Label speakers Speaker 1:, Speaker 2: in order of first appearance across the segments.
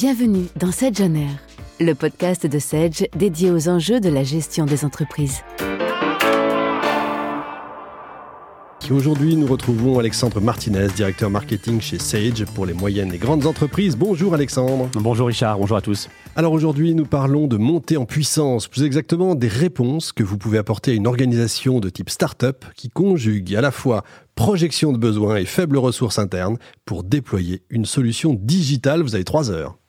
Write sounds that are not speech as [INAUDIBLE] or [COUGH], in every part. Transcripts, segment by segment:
Speaker 1: Bienvenue dans Sedge On Air, le podcast de Sedge dédié aux enjeux de la gestion des entreprises.
Speaker 2: Aujourd'hui, nous retrouvons Alexandre Martinez, directeur marketing chez Sage pour les moyennes et grandes entreprises. Bonjour Alexandre.
Speaker 3: Bonjour Richard, bonjour à tous.
Speaker 2: Alors aujourd'hui, nous parlons de montée en puissance, plus exactement des réponses que vous pouvez apporter à une organisation de type start-up qui conjugue à la fois projection de besoins et faibles ressources internes pour déployer une solution digitale. Vous avez trois heures.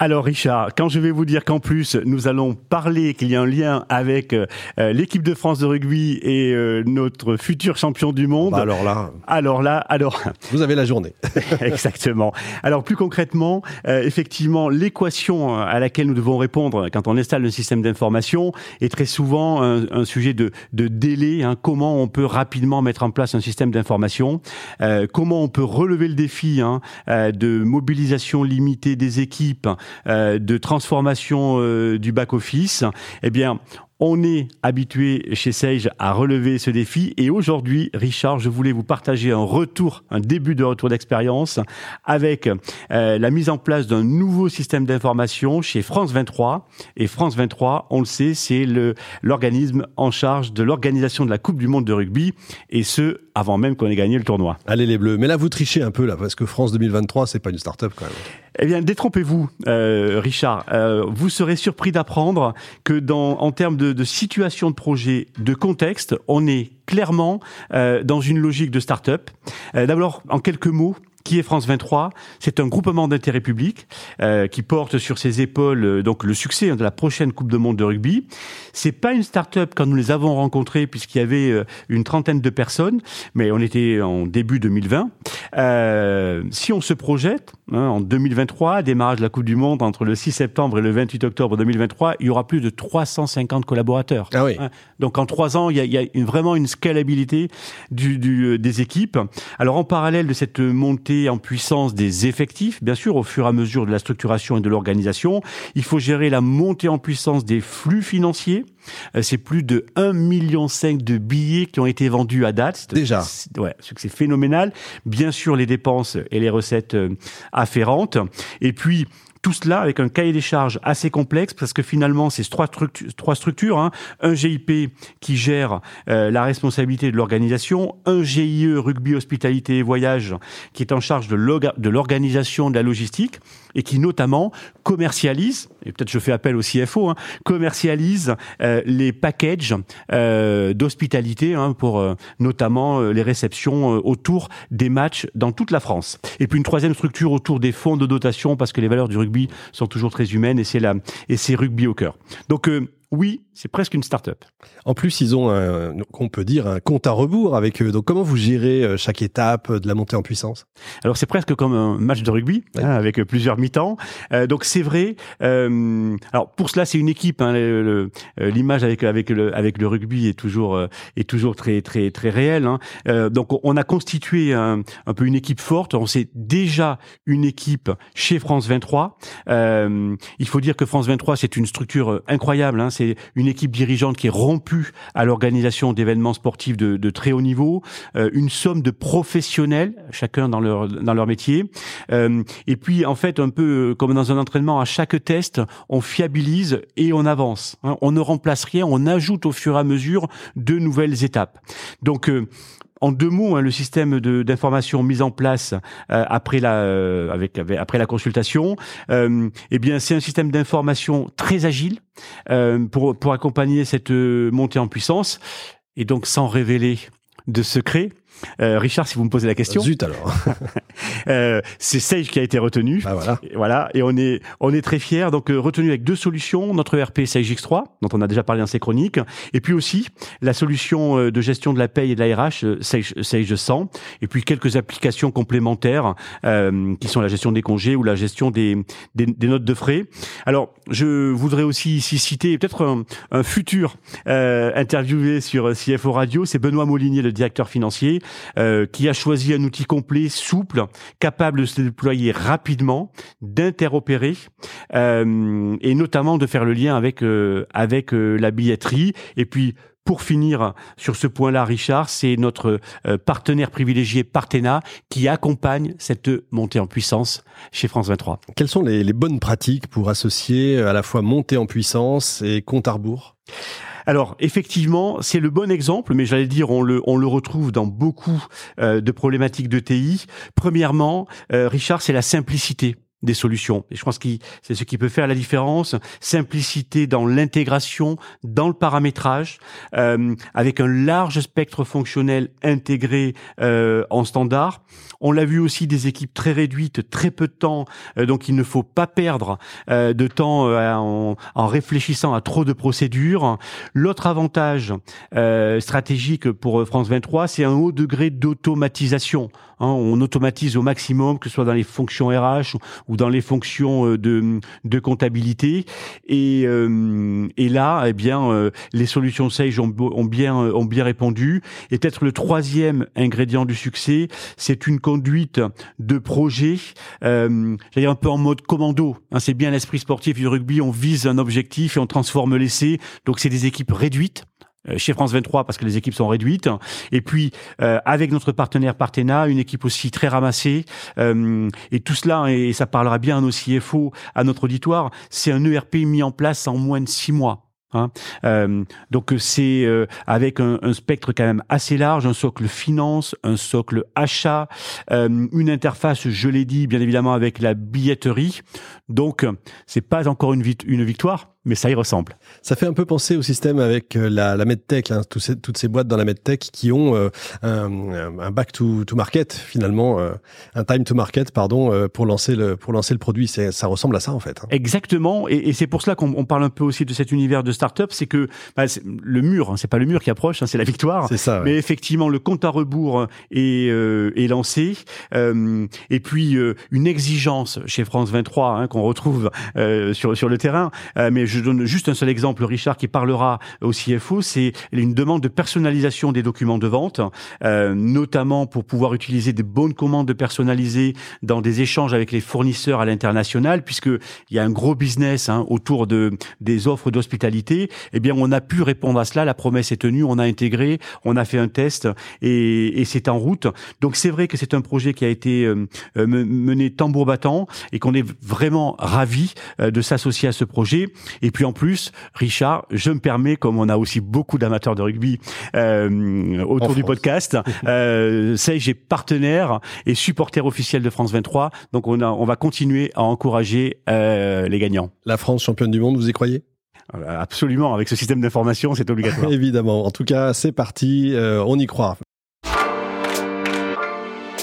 Speaker 3: Alors Richard, quand je vais vous dire qu'en plus nous allons parler qu'il y a un lien avec euh, euh, l'équipe de France de rugby et euh, notre futur champion du monde.
Speaker 2: Bah alors là.
Speaker 3: Alors là, alors. [LAUGHS]
Speaker 2: Vous avez la journée. [LAUGHS]
Speaker 3: Exactement. Alors plus concrètement, effectivement, l'équation à laquelle nous devons répondre quand on installe un système d'information est très souvent un, sujet de, de délai. Hein. comment on peut rapidement mettre en place un système d'information Comment on peut relever le défi hein, de mobilisation limitée des équipes euh, de transformation euh, du back-office, eh bien, on est habitué chez Sage à relever ce défi et aujourd'hui, Richard, je voulais vous partager un retour, un début de retour d'expérience avec euh, la mise en place d'un nouveau système d'information chez France 23. Et France 23, on le sait, c'est l'organisme en charge de l'organisation de la Coupe du Monde de rugby et ce, avant même qu'on ait gagné le tournoi.
Speaker 2: Allez les Bleus, mais là vous trichez un peu là parce que France 2023, c'est pas une start-up quand même.
Speaker 3: Eh bien, détrompez-vous, euh, Richard. Euh, vous serez surpris d'apprendre que dans, en termes de, de, situation de projet, de contexte, on est clairement euh, dans une logique de start-up. Euh, d'abord, en quelques mots, qui est France 23 C'est un groupement d'intérêt public euh, qui porte sur ses épaules euh, donc le succès de la prochaine Coupe de Monde de rugby. C'est pas une start-up quand nous les avons rencontrés puisqu'il y avait euh, une trentaine de personnes, mais on était en début 2020. Euh, si on se projette hein, en 2023, démarrage de la Coupe du Monde entre le 6 septembre et le 28 octobre 2023, il y aura plus de 350 collaborateurs.
Speaker 2: Ah oui.
Speaker 3: Hein, donc en trois ans, il y a, il y a une, vraiment une scalabilité du, du, des équipes. Alors en parallèle de cette montée en puissance des effectifs, bien sûr, au fur et à mesure de la structuration et de l'organisation. Il faut gérer la montée en puissance des flux financiers. Euh, c'est plus de 1,5 million de billets qui ont été vendus à date.
Speaker 2: Déjà.
Speaker 3: Ouais, c'est phénoménal. Bien sûr, les dépenses et les recettes euh, afférentes. Et puis, tout cela avec un cahier des charges assez complexe parce que finalement, c'est trois, structures. Hein. Un GIP qui gère euh, la responsabilité de l'organisation, un GIE rugby, hospitalité et voyage qui est en charge de l'organisation de la logistique et qui notamment commercialise, et peut-être je fais appel au CFO, hein, commercialise euh, les packages euh, d'hospitalité hein, pour euh, notamment les réceptions autour des matchs dans toute la France. Et puis une troisième structure autour des fonds de dotation parce que les valeurs du rugby sont toujours très humaines et c'est la et c'est rugby au cœur. Donc oui, c'est presque une start-up.
Speaker 2: En plus, ils ont, un, on peut dire, un compte à rebours avec eux. Donc, comment vous gérez euh, chaque étape de la montée en puissance?
Speaker 3: Alors, c'est presque comme un match de rugby, hein, avec plusieurs mi-temps. Euh, donc, c'est vrai. Euh, alors, pour cela, c'est une équipe. Hein, euh, L'image avec avec le avec le rugby est toujours est toujours très très très réelle. Hein. donc, on a constitué un, un, peu une équipe forte. On sait déjà une équipe chez France 23. il faut dire que France 23, c'est une structure incroyable. Hein, c'est une équipe dirigeante qui est rompue à l'organisation d'événements sportifs de, très haut niveau, euh, une somme de professionnels, chacun dans leur dans leur métier. Euh, et puis en fait, un peu euh, comme dans un entraînement, à chaque test, on fiabilise et on avance. Hein. On ne remplace rien, on ajoute au fur et à mesure de nouvelles étapes. Donc en deux mots, hein, le système d'information mis en place euh, après la euh, avec, après la consultation, euh, eh bien c'est un système d'information très agile pour pour accompagner cette montée en puissance et donc sans révéler de secret. Euh, Richard, si vous me posez la question.
Speaker 2: Zut alors. [LAUGHS]
Speaker 3: euh, c'est Sage qui a été retenu.
Speaker 2: Ah, voilà.
Speaker 3: Et, voilà. Et on est, on est très fiers. Donc, euh, retenu avec deux solutions. Notre ERP Sage X3, dont on a déjà parlé dans ces chroniques. Et puis aussi, la solution euh, de gestion de la paye et de la RH, euh, Sage, Sage 100. Et puis quelques applications complémentaires, qui sont la gestion des congés ou la gestion des, des, des, notes de frais. Alors, je voudrais aussi ici citer peut-être un, un, futur interviewé sur CFO Radio. C'est Benoît Molinier, le directeur financier euh, qui a choisi un outil complet, souple, capable de se déployer rapidement, d'interopérer euh, et notamment de faire le lien avec euh, avec la billetterie et puis pour finir sur ce point-là, Richard, c'est notre partenaire privilégié Partena qui accompagne cette montée en puissance chez France 23.
Speaker 2: Quelles sont les, bonnes pratiques pour associer à la fois montée en puissance et compte à rebours?
Speaker 3: Alors effectivement, c'est le bon exemple, mais j'allais dire on le on le retrouve dans beaucoup euh, de problématiques de TI. Premièrement, euh, Richard, c'est la simplicité des solutions. Et je pense que c'est ce qui peut faire la différence. Simplicité dans l'intégration, dans le paramétrage, euh, avec un large spectre fonctionnel intégré euh, en standard. On l'a vu aussi des équipes très réduites, très peu de temps, euh, donc il ne faut pas perdre euh, de temps euh, en, en, réfléchissant à trop de procédures. L'autre avantage stratégique pour France 23, c'est un haut degré d'automatisation. Hein, on automatise au maximum, que ce soit dans les fonctions RH ou dans les fonctions euh, de, de comptabilité. Et, euh, et là, eh bien, euh, les solutions Sage ont, ont, bien, ont bien répondu. Et peut-être le troisième ingrédient du succès, c'est une conduite de projet, euh, un peu en mode commando. Hein, c'est bien l'esprit sportif du rugby. On vise un objectif et on transforme l'essai. Donc, c'est des équipes réduites euh, chez France 23 parce que les équipes sont réduites et puis euh, avec notre partenaire Partena une équipe aussi très ramassée euh, et tout cela et ça parlera bien à nos CFO à notre auditoire c'est un ERP mis en place en moins de six mois Hein. Euh, donc c'est euh, avec un, un, spectre quand même assez large, un socle finance, un socle achat, euh, une interface, je l'ai dit, bien évidemment avec la billetterie. Donc c'est pas encore une victoire, mais ça y ressemble.
Speaker 2: Ça fait un peu penser au système avec euh, la, la medtech, hein, ces, toutes ces boîtes dans la medtech qui ont euh, un, un, back to, to market finalement, euh, un time to market pardon pour lancer le pour lancer le produit. Ça ressemble à ça en fait. Hein.
Speaker 3: Exactement, et, et c'est pour cela qu'on parle un peu aussi de cet univers de start-up, c'est que bah, le mur, hein, c'est pas le mur qui approche, hein, c'est la victoire.
Speaker 2: C'est ça.
Speaker 3: Mais effectivement, le compte à rebours est, est lancé, et puis une exigence chez France 23 hein, qu'on retrouve sur sur le terrain, mais je donne juste un seul exemple, Richard, qui parlera au CFO, c'est une demande de personnalisation des documents de vente, euh, notamment pour pouvoir utiliser des bonnes commandes personnalisées dans des échanges avec les fournisseurs à l'international, puisque il y a un gros business hein, autour de des offres d'hospitalité. Eh bien, on a pu répondre à cela. La promesse est tenue. On a intégré, on a fait un test et, et c'est en route. Donc, c'est vrai que c'est un projet qui a été euh, euh mené tambour battant et qu'on est vraiment ravi euh, de s'associer à ce projet. Et puis en plus, Richard, je me permets, comme on a aussi beaucoup d'amateurs de rugby euh, autour du podcast, [LAUGHS] euh, j'ai partenaire et supporter officiel de France 23. Donc on, a, on va continuer à encourager euh, les gagnants.
Speaker 2: La France championne du monde, vous y croyez?
Speaker 3: Euh, Absolument, avec ce système d'information, c'est obligatoire. [LAUGHS]
Speaker 2: Évidemment. En tout cas, c'est parti, euh, on y croit.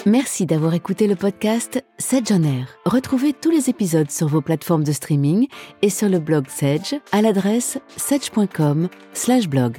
Speaker 1: Merci d'avoir écouté le podcast Sedge on Air. Retrouvez tous les épisodes sur vos plateformes de streaming et sur le blog Sedge à l'adresse sedge.com/blog.